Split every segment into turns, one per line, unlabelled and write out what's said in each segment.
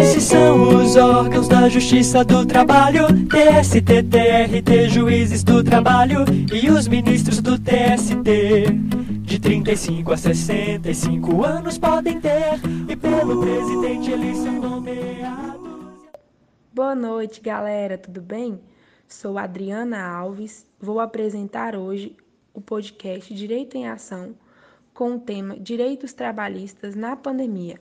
Esses são os órgãos da Justiça do Trabalho, TST, TRT, juízes do trabalho e os ministros do TST. De 35 a 65 anos podem ter, e pelo presidente eles são nomeados.
Boa noite, galera, tudo bem? Sou Adriana Alves, vou apresentar hoje o podcast Direito em Ação com o tema Direitos Trabalhistas na Pandemia.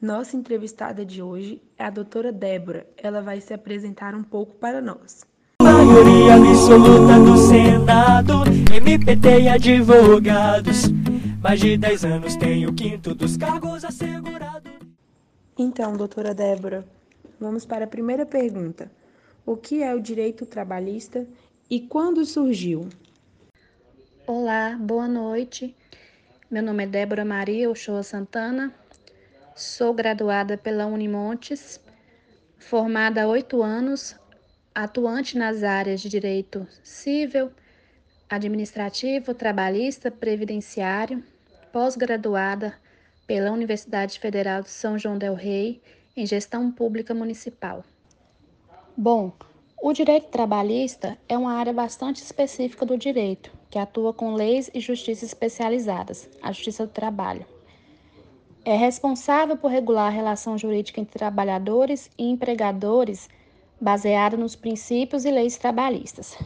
Nossa entrevistada de hoje é a doutora Débora. Ela vai se apresentar um pouco para nós.
Maioria absoluta do Senado, MPT e advogados. Mais de 10 anos tem o quinto dos cargos assegurados.
Então, doutora Débora, vamos para a primeira pergunta. O que é o direito trabalhista e quando surgiu?
Olá, boa noite. Meu nome é Débora Maria Ochoa Santana, sou graduada pela Unimontes, formada há oito anos, atuante nas áreas de direito civil, administrativo, trabalhista, previdenciário, pós-graduada pela Universidade Federal de São João del Rei em gestão pública municipal. Bom, o direito trabalhista é uma área bastante específica do direito que atua com leis e justiça especializadas, a Justiça do Trabalho. É responsável por regular a relação jurídica entre trabalhadores e empregadores baseada nos princípios e leis trabalhistas.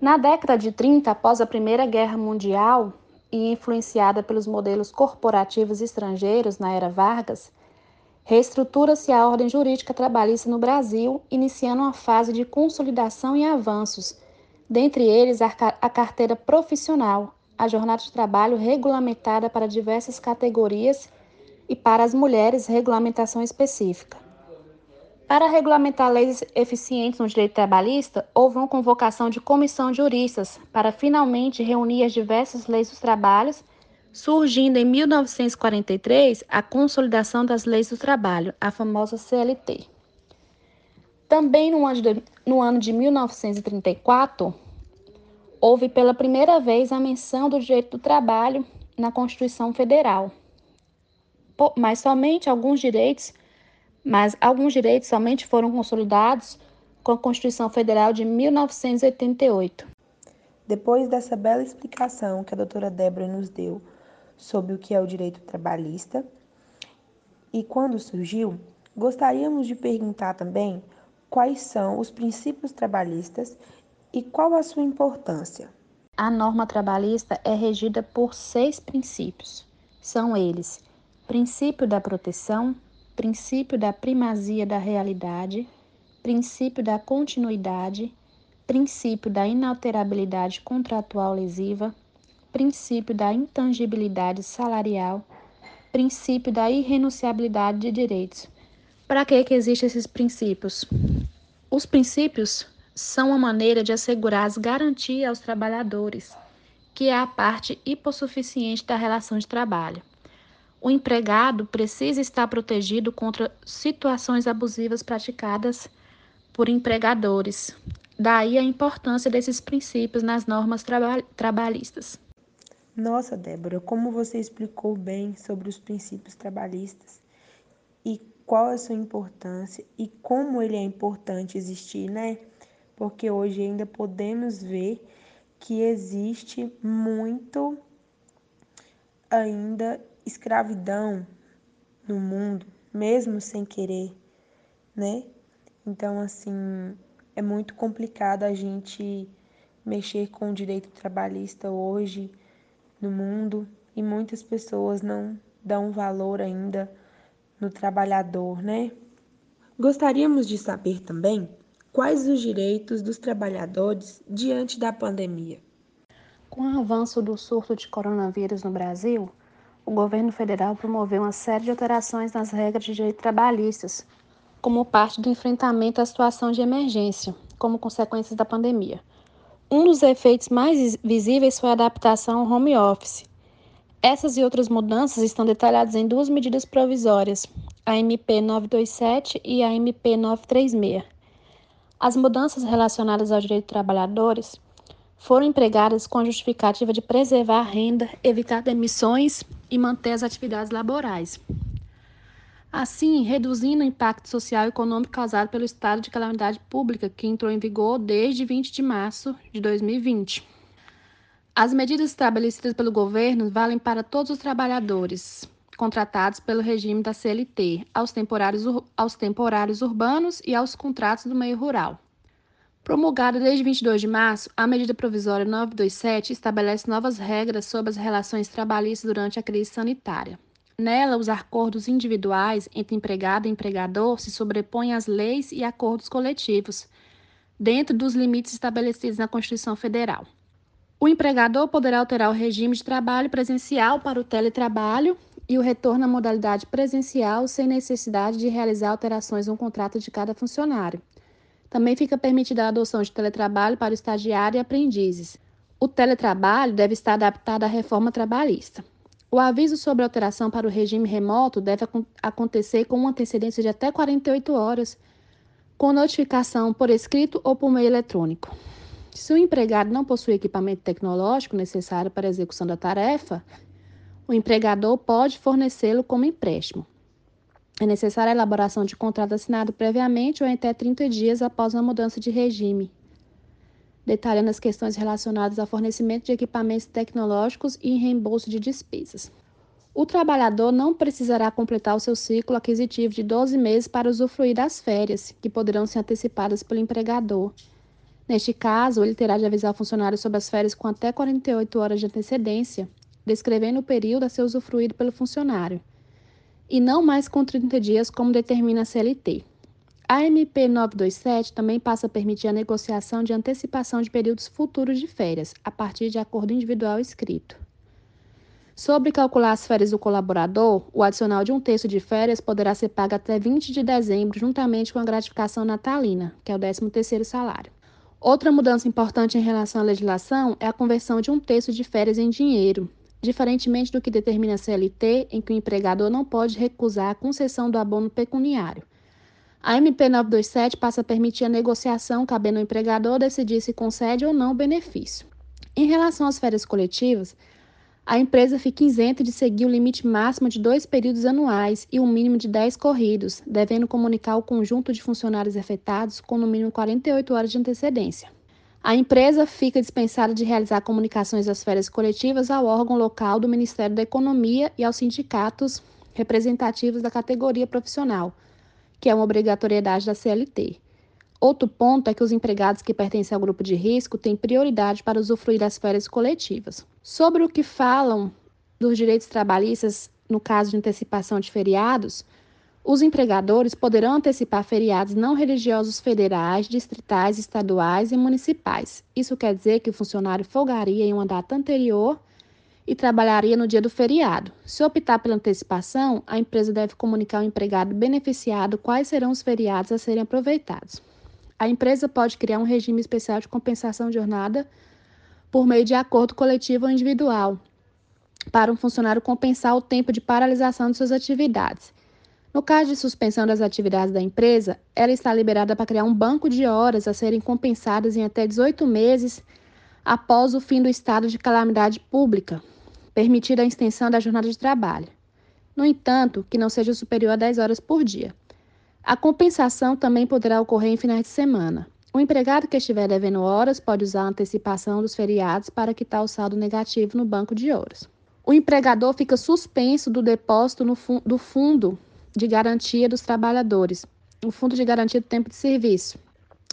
Na década de 30, após a Primeira Guerra Mundial e influenciada pelos modelos corporativos estrangeiros na era Vargas, reestrutura-se a ordem jurídica trabalhista no Brasil, iniciando uma fase de consolidação e avanços dentre eles a carteira profissional, a jornada de trabalho regulamentada para diversas categorias e para as mulheres, regulamentação específica. Para regulamentar leis eficientes no direito trabalhista, houve uma convocação de comissão de juristas para finalmente reunir as diversas leis dos trabalhos, surgindo em 1943 a consolidação das leis do trabalho, a famosa CLT. Também no ano de, no ano de 1934, houve pela primeira vez a menção do direito do trabalho na Constituição Federal. Mas somente alguns direitos, mas alguns direitos somente foram consolidados com a Constituição Federal de 1988.
Depois dessa bela explicação que a doutora Débora nos deu sobre o que é o direito trabalhista e quando surgiu, gostaríamos de perguntar também quais são os princípios trabalhistas e qual a sua importância.
A norma trabalhista é regida por seis princípios. São eles: princípio da proteção, princípio da primazia da realidade, princípio da continuidade, princípio da inalterabilidade contratual lesiva, princípio da intangibilidade salarial, princípio da irrenunciabilidade de direitos. Para que, que existem esses princípios? Os princípios são uma maneira de assegurar as garantias aos trabalhadores, que é a parte hipossuficiente da relação de trabalho. O empregado precisa estar protegido contra situações abusivas praticadas por empregadores. Daí a importância desses princípios nas normas traba trabalhistas.
Nossa, Débora, como você explicou bem sobre os princípios trabalhistas e qual a sua importância e como ele é importante existir, né? Porque hoje ainda podemos ver que existe muito ainda escravidão no mundo, mesmo sem querer, né? Então, assim, é muito complicado a gente mexer com o direito trabalhista hoje no mundo e muitas pessoas não dão valor ainda no trabalhador, né? Gostaríamos de saber também quais os direitos dos trabalhadores diante da pandemia.
Com o avanço do surto de coronavírus no Brasil, o governo federal promoveu uma série de alterações nas regras de direito trabalhistas, como parte do enfrentamento à situação de emergência, como consequência da pandemia. Um dos efeitos mais visíveis foi a adaptação ao home office, essas e outras mudanças estão detalhadas em duas medidas provisórias, a MP 927 e a MP 936. As mudanças relacionadas ao direito de trabalhadores foram empregadas com a justificativa de preservar a renda, evitar demissões e manter as atividades laborais. Assim, reduzindo o impacto social e econômico causado pelo estado de calamidade pública que entrou em vigor desde 20 de março de 2020. As medidas estabelecidas pelo governo valem para todos os trabalhadores contratados pelo regime da CLT, aos temporários, aos temporários urbanos e aos contratos do meio rural. Promulgada desde 22 de março, a medida provisória 927 estabelece novas regras sobre as relações trabalhistas durante a crise sanitária. Nela, os acordos individuais entre empregado e empregador se sobrepõem às leis e acordos coletivos, dentro dos limites estabelecidos na Constituição Federal. O empregador poderá alterar o regime de trabalho presencial para o teletrabalho e o retorno à modalidade presencial sem necessidade de realizar alterações no contrato de cada funcionário. Também fica permitida a adoção de teletrabalho para o estagiário e aprendizes. O teletrabalho deve estar adaptado à reforma trabalhista. O aviso sobre alteração para o regime remoto deve acontecer com uma antecedência de até 48 horas, com notificação por escrito ou por meio eletrônico. Se o empregado não possui equipamento tecnológico necessário para a execução da tarefa, o empregador pode fornecê-lo como empréstimo. É necessária a elaboração de contrato assinado previamente ou até 30 dias após a mudança de regime, detalhando as questões relacionadas ao fornecimento de equipamentos tecnológicos e reembolso de despesas. O trabalhador não precisará completar o seu ciclo aquisitivo de 12 meses para usufruir das férias, que poderão ser antecipadas pelo empregador Neste caso, ele terá de avisar o funcionário sobre as férias com até 48 horas de antecedência, descrevendo o período a ser usufruído pelo funcionário, e não mais com 30 dias, como determina a CLT. A MP 927 também passa a permitir a negociação de antecipação de períodos futuros de férias, a partir de acordo individual escrito. Sobre calcular as férias do colaborador, o adicional de um terço de férias poderá ser pago até 20 de dezembro, juntamente com a gratificação natalina, que é o 13º salário. Outra mudança importante em relação à legislação é a conversão de um terço de férias em dinheiro, diferentemente do que determina a CLT, em que o empregador não pode recusar a concessão do abono pecuniário. A MP 927 passa a permitir a negociação, cabendo ao empregador decidir se concede ou não o benefício. Em relação às férias coletivas, a empresa fica isenta de seguir o limite máximo de dois períodos anuais e um mínimo de 10 corridos, devendo comunicar o conjunto de funcionários afetados com no mínimo 48 horas de antecedência. A empresa fica dispensada de realizar comunicações das férias coletivas ao órgão local do Ministério da Economia e aos sindicatos representativos da categoria profissional, que é uma obrigatoriedade da CLT. Outro ponto é que os empregados que pertencem ao grupo de risco têm prioridade para usufruir das férias coletivas. Sobre o que falam dos direitos trabalhistas no caso de antecipação de feriados, os empregadores poderão antecipar feriados não religiosos federais, distritais, estaduais e municipais. Isso quer dizer que o funcionário folgaria em uma data anterior e trabalharia no dia do feriado. Se optar pela antecipação, a empresa deve comunicar ao empregado beneficiado quais serão os feriados a serem aproveitados. A empresa pode criar um regime especial de compensação de jornada por meio de acordo coletivo ou individual, para um funcionário compensar o tempo de paralisação de suas atividades. No caso de suspensão das atividades da empresa, ela está liberada para criar um banco de horas a serem compensadas em até 18 meses após o fim do estado de calamidade pública, permitida a extensão da jornada de trabalho. No entanto, que não seja superior a 10 horas por dia. A compensação também poderá ocorrer em finais de semana. O empregado que estiver devendo horas pode usar a antecipação dos feriados para quitar o saldo negativo no banco de horas. O empregador fica suspenso do depósito no do Fundo de Garantia dos Trabalhadores, o Fundo de Garantia do Tempo de Serviço,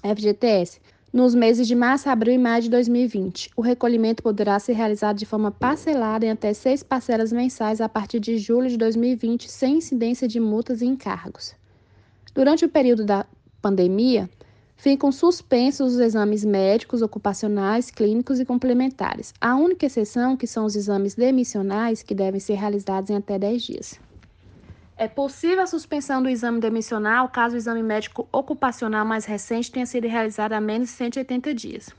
FGTS, nos meses de março, abril e maio de 2020. O recolhimento poderá ser realizado de forma parcelada em até seis parcelas mensais a partir de julho de 2020, sem incidência de multas e encargos. Durante o período da pandemia, ficam suspensos os exames médicos, ocupacionais, clínicos e complementares. A única exceção que são os exames demissionais, que devem ser realizados em até 10 dias. É possível a suspensão do exame demissional caso o exame médico ocupacional mais recente tenha sido realizado há menos de 180 dias.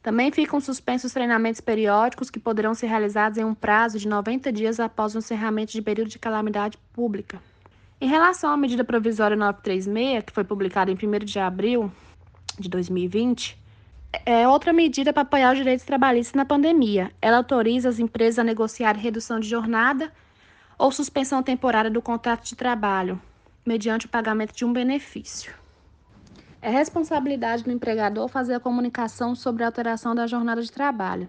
Também ficam suspensos treinamentos periódicos que poderão ser realizados em um prazo de 90 dias após o encerramento de período de calamidade pública. Em relação à medida provisória 936, que foi publicada em 1 de abril de 2020, é outra medida para apoiar os direitos trabalhistas na pandemia. Ela autoriza as empresas a negociar redução de jornada ou suspensão temporária do contrato de trabalho, mediante o pagamento de um benefício. É responsabilidade do empregador fazer a comunicação sobre a alteração da jornada de trabalho.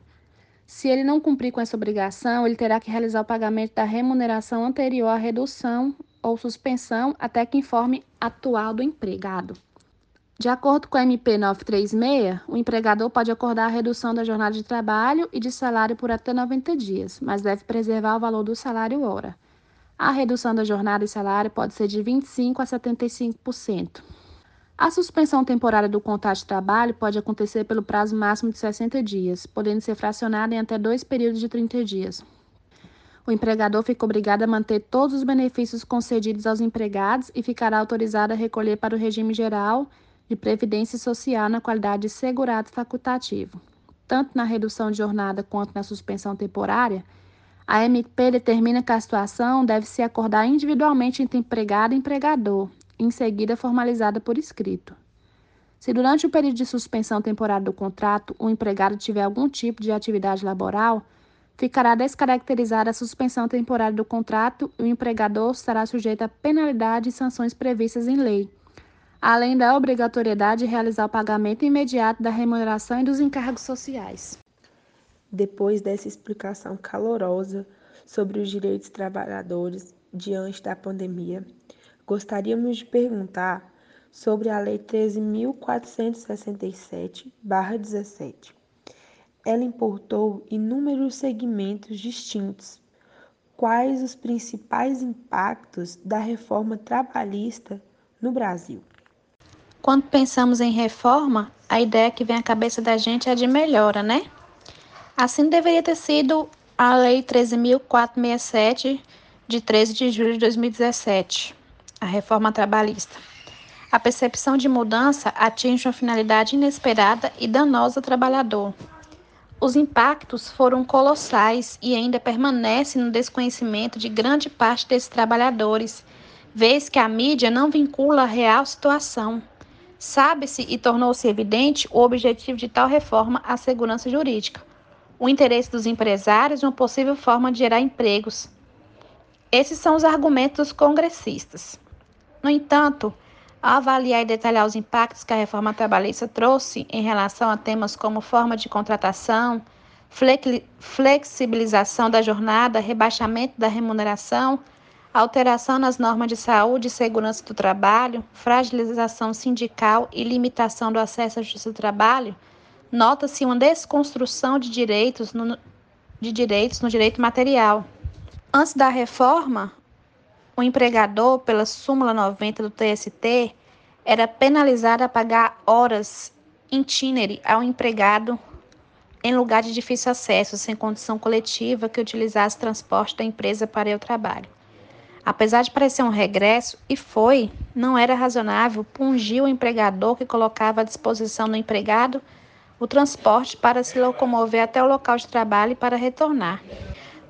Se ele não cumprir com essa obrigação, ele terá que realizar o pagamento da remuneração anterior à redução ou suspensão até que informe atual do empregado. De acordo com a MP 936, o empregador pode acordar a redução da jornada de trabalho e de salário por até 90 dias, mas deve preservar o valor do salário hora. A redução da jornada e salário pode ser de 25% a 75%. A suspensão temporária do contrato de trabalho pode acontecer pelo prazo máximo de 60 dias, podendo ser fracionada em até dois períodos de 30 dias o empregador fica obrigado a manter todos os benefícios concedidos aos empregados e ficará autorizado a recolher para o regime geral de previdência social na qualidade de segurado facultativo. Tanto na redução de jornada quanto na suspensão temporária, a MP determina que a situação deve se acordar individualmente entre empregado e empregador, em seguida formalizada por escrito. Se durante o período de suspensão temporária do contrato o empregado tiver algum tipo de atividade laboral, ficará descaracterizada a suspensão temporária do contrato e o empregador estará sujeito a penalidade e sanções previstas em lei, além da obrigatoriedade de realizar o pagamento imediato da remuneração e dos encargos sociais.
Depois dessa explicação calorosa sobre os direitos trabalhadores diante da pandemia, gostaríamos de perguntar sobre a Lei 13.467-17 ela importou inúmeros segmentos distintos. Quais os principais impactos da reforma trabalhista no Brasil?
Quando pensamos em reforma, a ideia que vem à cabeça da gente é de melhora, né? Assim deveria ter sido a Lei 13.467, de 13 de julho de 2017, a reforma trabalhista. A percepção de mudança atinge uma finalidade inesperada e danosa ao trabalhador, os impactos foram colossais e ainda permanecem no desconhecimento de grande parte desses trabalhadores, vez que a mídia não vincula a real situação. Sabe-se e tornou-se evidente o objetivo de tal reforma à segurança jurídica, o interesse dos empresários e uma possível forma de gerar empregos. Esses são os argumentos dos congressistas. No entanto, ao avaliar e detalhar os impactos que a reforma trabalhista trouxe em relação a temas como forma de contratação, flexibilização da jornada, rebaixamento da remuneração, alteração nas normas de saúde e segurança do trabalho, fragilização sindical e limitação do acesso à justiça do trabalho, nota-se uma desconstrução de direitos no, de direitos no direito material. Antes da reforma, o empregador, pela súmula 90 do TST, era penalizado a pagar horas itinere ao empregado em lugar de difícil acesso, sem condição coletiva que utilizasse transporte da empresa para o trabalho. Apesar de parecer um regresso, e foi, não era razonável pungir o empregador que colocava à disposição do empregado o transporte para se locomover até o local de trabalho e para retornar.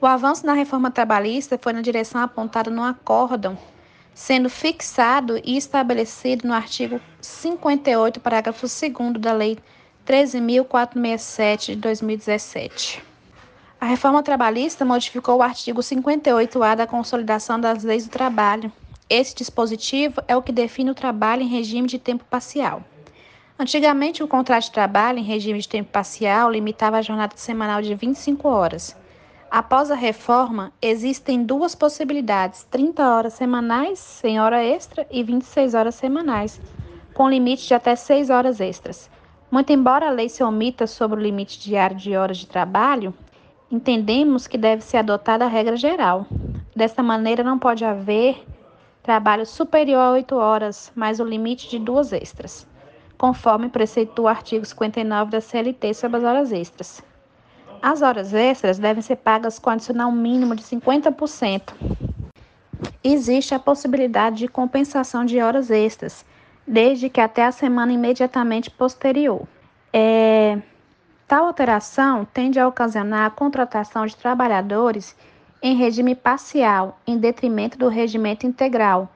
O avanço na reforma trabalhista foi na direção apontada no acórdão, sendo fixado e estabelecido no artigo 58, parágrafo 2 da Lei 13.467 de 2017. A reforma trabalhista modificou o artigo 58A da Consolidação das Leis do Trabalho. Esse dispositivo é o que define o trabalho em regime de tempo parcial. Antigamente, o contrato de trabalho em regime de tempo parcial limitava a jornada semanal de 25 horas. Após a reforma, existem duas possibilidades: 30 horas semanais, sem hora extra, e 26 horas semanais, com limite de até 6 horas extras. Muito embora a lei se omita sobre o limite diário de horas de trabalho, entendemos que deve ser adotada a regra geral. Desta maneira, não pode haver trabalho superior a 8 horas, mais o limite de duas extras, conforme preceitua o artigo 59 da CLT sobre as horas extras. As horas extras devem ser pagas com adicional mínimo de 50%. Existe a possibilidade de compensação de horas extras, desde que até a semana imediatamente posterior. É, tal alteração tende a ocasionar a contratação de trabalhadores em regime parcial, em detrimento do regimento integral,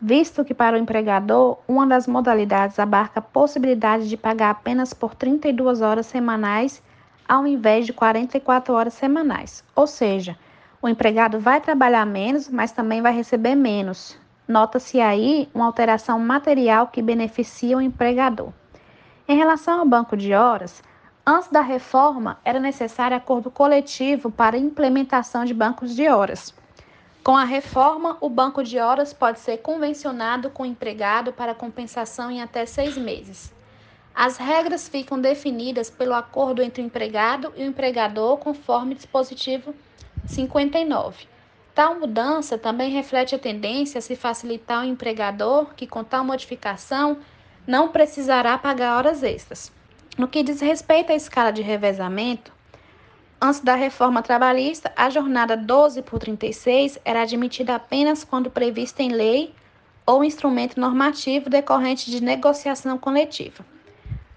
visto que para o empregador, uma das modalidades abarca a possibilidade de pagar apenas por 32 horas semanais ao invés de 44 horas semanais. Ou seja, O empregado vai trabalhar menos, mas também vai receber menos. Nota-se aí uma alteração material que beneficia o empregador. Em relação ao banco de horas, antes da reforma era necessário acordo coletivo para implementação de bancos de horas. Com a reforma, o banco de horas pode ser convencionado com o empregado para compensação em até seis meses. As regras ficam definidas pelo acordo entre o empregado e o empregador, conforme dispositivo 59. Tal mudança também reflete a tendência a se facilitar ao empregador que, com tal modificação, não precisará pagar horas extras. No que diz respeito à escala de revezamento, Antes da reforma trabalhista, a jornada 12 por 36 era admitida apenas quando prevista em lei ou instrumento normativo decorrente de negociação coletiva.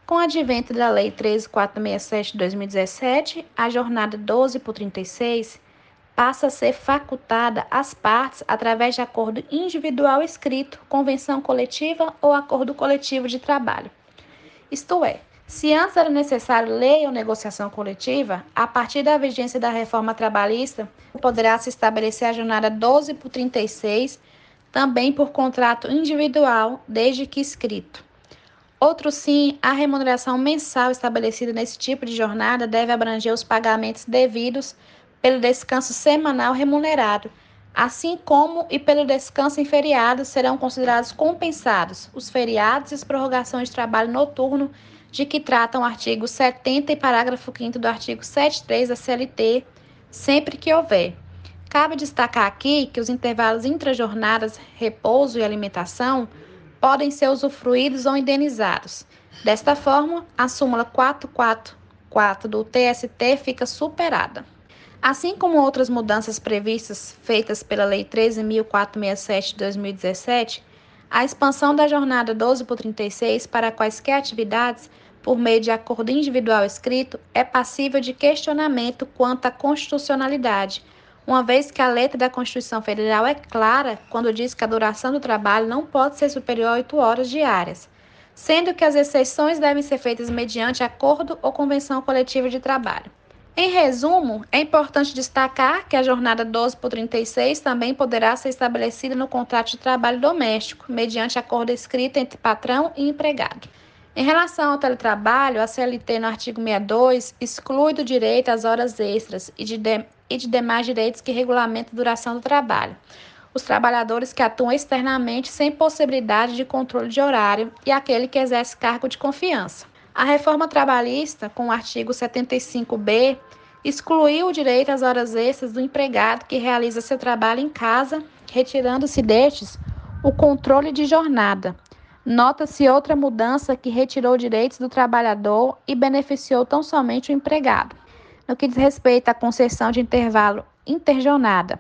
Com o advento da Lei 13467 de 2017, a jornada 12 por 36 passa a ser facultada às partes através de acordo individual escrito, convenção coletiva ou acordo coletivo de trabalho. Isto é, se antes era necessário lei ou negociação coletiva, a partir da vigência da reforma trabalhista, poderá se estabelecer a jornada 12 por 36, também por contrato individual, desde que escrito. Outro sim, a remuneração mensal estabelecida nesse tipo de jornada deve abranger os pagamentos devidos pelo descanso semanal remunerado, assim como e pelo descanso em feriados serão considerados compensados os feriados e as prorrogações de trabalho noturno de que tratam o artigo 70 e parágrafo 5 do artigo 73 da CLT, sempre que houver. Cabe destacar aqui que os intervalos intrajornadas, repouso e alimentação podem ser usufruídos ou indenizados. Desta forma, a súmula 444 do TST fica superada. Assim como outras mudanças previstas feitas pela Lei 13.467 de 2017, a expansão da jornada 12 por 36 para quaisquer atividades por meio de acordo individual escrito é passível de questionamento quanto à constitucionalidade, uma vez que a letra da Constituição Federal é clara quando diz que a duração do trabalho não pode ser superior a 8 horas diárias, sendo que as exceções devem ser feitas mediante acordo ou convenção coletiva de trabalho. Em resumo, é importante destacar que a jornada 12 por 36 também poderá ser estabelecida no contrato de trabalho doméstico, mediante acordo escrito entre patrão e empregado. Em relação ao teletrabalho, a CLT no artigo 62 exclui do direito às horas extras e de, de, e de demais direitos que regulamentam a duração do trabalho. Os trabalhadores que atuam externamente sem possibilidade de controle de horário e aquele que exerce cargo de confiança. A reforma trabalhista, com o artigo 75b, excluiu o direito às horas extras do empregado que realiza seu trabalho em casa, retirando-se destes o controle de jornada, Nota-se outra mudança que retirou direitos do trabalhador e beneficiou tão somente o empregado. No que diz respeito à concessão de intervalo interjornada.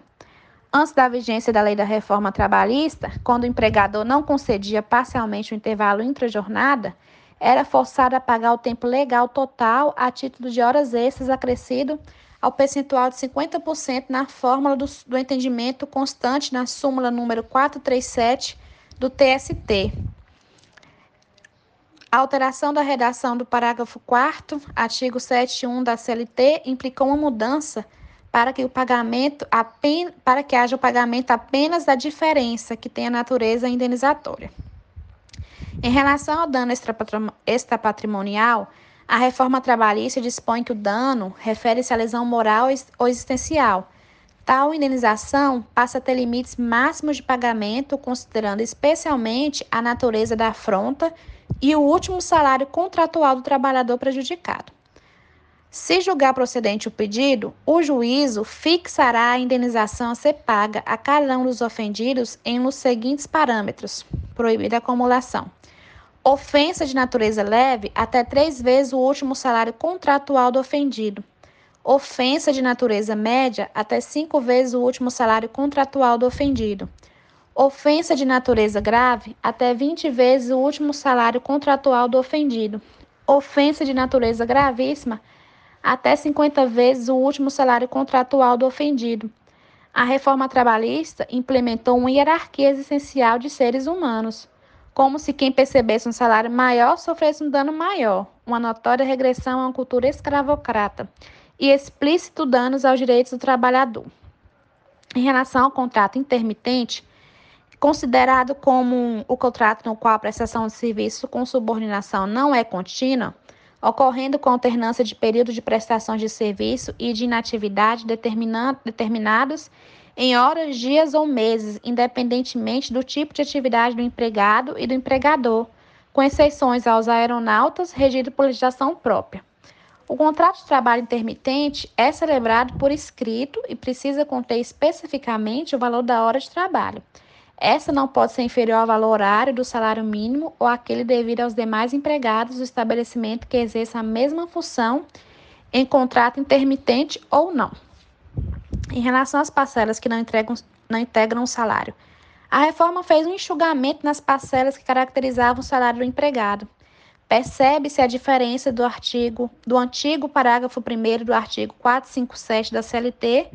Antes da vigência da lei da reforma trabalhista, quando o empregador não concedia parcialmente o intervalo intrajornada, era forçado a pagar o tempo legal total a título de horas extras acrescido ao percentual de 50% na fórmula do, do entendimento constante na súmula número 437 do TST, a alteração da redação do parágrafo 4 artigo 7.1 da CLT implicou uma mudança para que o pagamento apenas, para que haja o pagamento apenas da diferença que tem a natureza indenizatória. Em relação ao dano extrapatrimonial, a reforma trabalhista dispõe que o dano refere-se à lesão moral ou existencial. Tal indenização passa a ter limites máximos de pagamento, considerando especialmente a natureza da afronta e o último salário contratual do trabalhador prejudicado. Se julgar procedente o pedido, o juízo fixará a indenização a ser paga a cada um dos ofendidos em os seguintes parâmetros: proibida a acumulação. Ofensa de natureza leve, até três vezes o último salário contratual do ofendido. Ofensa de natureza média, até cinco vezes o último salário contratual do ofendido Ofensa de natureza grave, até 20 vezes o último salário contratual do ofendido. Ofensa de natureza gravíssima, até 50 vezes o último salário contratual do ofendido. A reforma trabalhista implementou uma hierarquia existencial de seres humanos, como se quem percebesse um salário maior sofresse um dano maior, uma notória regressão a uma cultura escravocrata e explícito danos aos direitos do trabalhador. Em relação ao contrato intermitente, considerado como o contrato no qual a prestação de serviço com subordinação não é contínua, ocorrendo com alternância de período de prestação de serviço e de inatividade determinados em horas, dias ou meses, independentemente do tipo de atividade do empregado e do empregador, com exceções aos aeronautas regido por legislação própria. O contrato de trabalho intermitente é celebrado por escrito e precisa conter especificamente o valor da hora de trabalho. Essa não pode ser inferior ao valor horário do salário mínimo ou aquele devido aos demais empregados do estabelecimento que exerça a mesma função em contrato intermitente ou não. Em relação às parcelas que não, entregam, não integram o salário, a reforma fez um enxugamento nas parcelas que caracterizavam o salário do empregado. Percebe-se a diferença do artigo do antigo parágrafo 1 do artigo 457 da CLT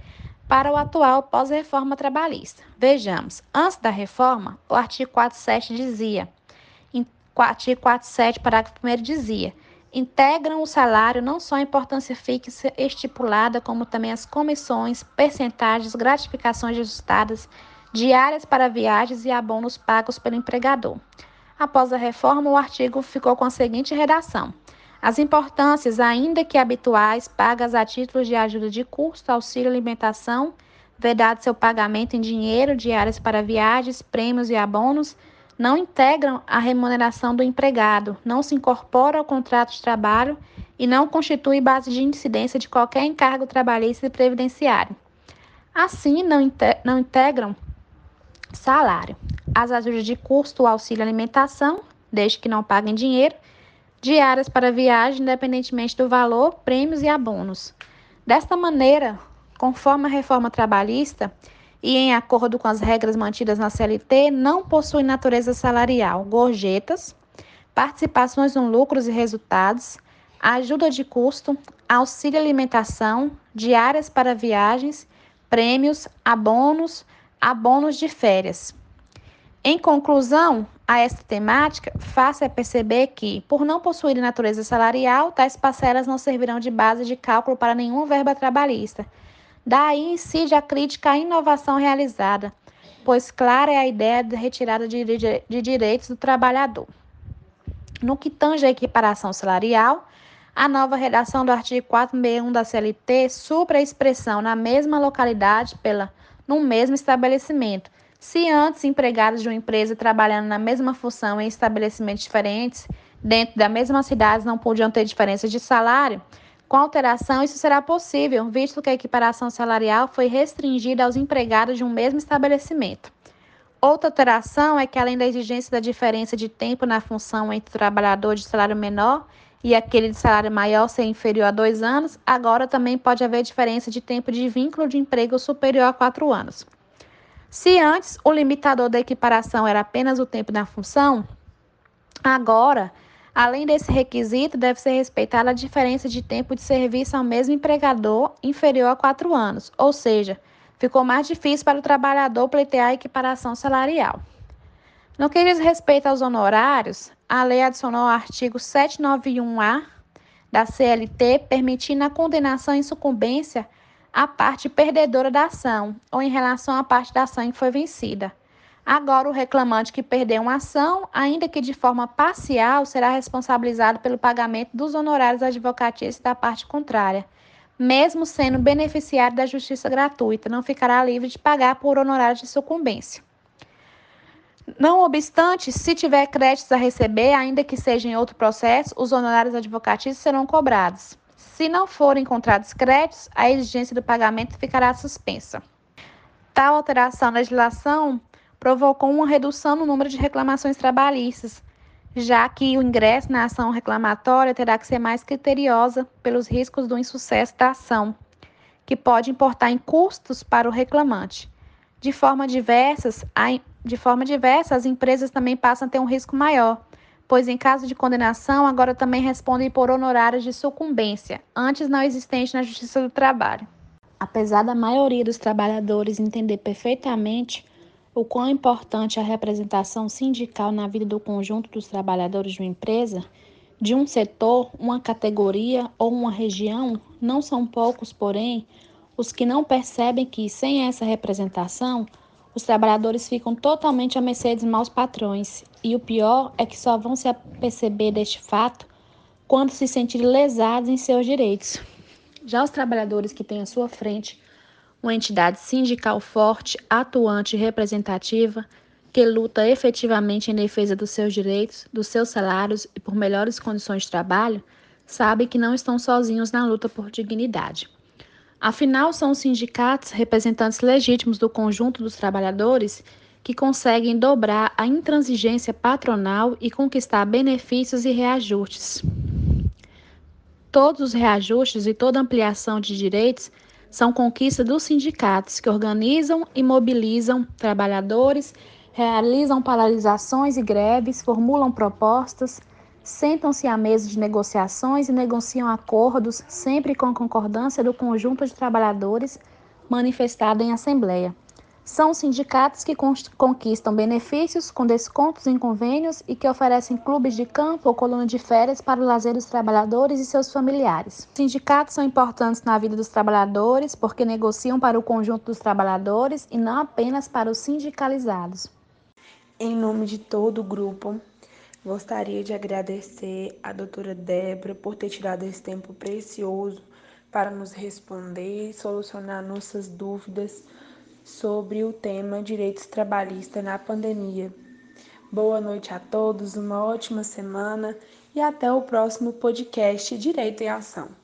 para o atual pós-reforma trabalhista. Vejamos, antes da reforma, o artigo 47 dizia, em, artigo 47, parágrafo 1 dizia, integram o salário não só a importância fixa estipulada, como também as comissões, percentagens, gratificações ajustadas, diárias para viagens e abonos pagos pelo empregador. Após a reforma, o artigo ficou com a seguinte redação: as importâncias, ainda que habituais, pagas a título de ajuda de custo, auxílio alimentação, vedado seu pagamento em dinheiro, diárias para viagens, prêmios e abonos, não integram a remuneração do empregado, não se incorporam ao contrato de trabalho e não constituem base de incidência de qualquer encargo trabalhista e previdenciário. Assim, não, não integram salário, as ajudas de custo, auxílio alimentação, desde que não paguem dinheiro, diárias para viagem, independentemente do valor, prêmios e abonos. Desta maneira, conforme a reforma trabalhista e em acordo com as regras mantidas na CLT, não possui natureza salarial, gorjetas, participações no lucros e resultados, ajuda de custo, auxílio alimentação, diárias para viagens, prêmios, abonos, abonos de férias. Em conclusão, a esta temática, faça perceber que, por não possuírem natureza salarial, tais parcelas não servirão de base de cálculo para nenhuma verba trabalhista. Daí incide a crítica à inovação realizada, pois clara é a ideia de retirada de, de, de direitos do trabalhador. No que tange à equiparação salarial, a nova redação do artigo 461 da CLT supra a expressão na mesma localidade pela no mesmo estabelecimento, se antes empregados de uma empresa trabalhando na mesma função em estabelecimentos diferentes, dentro da mesma cidade, não podiam ter diferença de salário, com alteração isso será possível, visto que a equiparação salarial foi restringida aos empregados de um mesmo estabelecimento. Outra alteração é que, além da exigência da diferença de tempo na função entre o trabalhador de salário menor e aquele de salário maior ser inferior a dois anos, agora também pode haver diferença de tempo de vínculo de emprego superior a quatro anos. Se antes o limitador da equiparação era apenas o tempo da função, agora, além desse requisito, deve ser respeitada a diferença de tempo de serviço ao mesmo empregador inferior a quatro anos, ou seja, ficou mais difícil para o trabalhador pleitear a equiparação salarial. No que diz respeito aos honorários, a lei adicionou o artigo 791-A da CLT, permitindo a condenação em sucumbência a parte perdedora da ação ou em relação à parte da ação que foi vencida. Agora, o reclamante que perdeu uma ação, ainda que de forma parcial, será responsabilizado pelo pagamento dos honorários advocatícios da parte contrária, mesmo sendo beneficiário da justiça gratuita, não ficará livre de pagar por honorários de sucumbência. Não obstante, se tiver créditos a receber, ainda que seja em outro processo, os honorários advocatícios serão cobrados. Se não forem encontrados créditos, a exigência do pagamento ficará suspensa. Tal alteração na legislação provocou uma redução no número de reclamações trabalhistas, já que o ingresso na ação reclamatória terá que ser mais criteriosa pelos riscos do insucesso da ação, que pode importar em custos para o reclamante. De forma diversas, de forma diversa, as empresas também passam a ter um risco maior, pois em caso de condenação, agora também respondem por honorários de sucumbência, antes não existente na Justiça do Trabalho. Apesar da maioria dos trabalhadores entender perfeitamente o quão importante é a representação sindical na vida do conjunto dos trabalhadores de uma empresa, de um setor, uma categoria ou uma região, não são poucos, porém, os que não percebem que, sem essa representação, os trabalhadores ficam totalmente à mercê dos maus patrões, e o pior é que só vão se aperceber deste fato quando se sentirem lesados em seus direitos. Já os trabalhadores que têm à sua frente uma entidade sindical forte, atuante e representativa, que luta efetivamente em defesa dos seus direitos, dos seus salários e por melhores condições de trabalho, sabe que não estão sozinhos na luta por dignidade. Afinal, são os sindicatos, representantes legítimos do conjunto dos trabalhadores, que conseguem dobrar a intransigência patronal e conquistar benefícios e reajustes. Todos os reajustes e toda ampliação de direitos são conquista dos sindicatos, que organizam e mobilizam trabalhadores, realizam paralisações e greves, formulam propostas, sentam-se à mesa de negociações e negociam acordos, sempre com concordância do conjunto de trabalhadores manifestado em assembleia. São sindicatos que conquistam benefícios com descontos em convênios e que oferecem clubes de campo ou coluna de férias para o lazer dos trabalhadores e seus familiares. Os sindicatos são importantes na vida dos trabalhadores porque negociam para o conjunto dos trabalhadores e não apenas para os sindicalizados.
Em nome de todo o grupo, Gostaria de agradecer a doutora Débora por ter tirado esse tempo precioso para nos responder e solucionar nossas dúvidas sobre o tema direitos trabalhistas na pandemia. Boa noite a todos, uma ótima semana e até o próximo podcast Direito em Ação.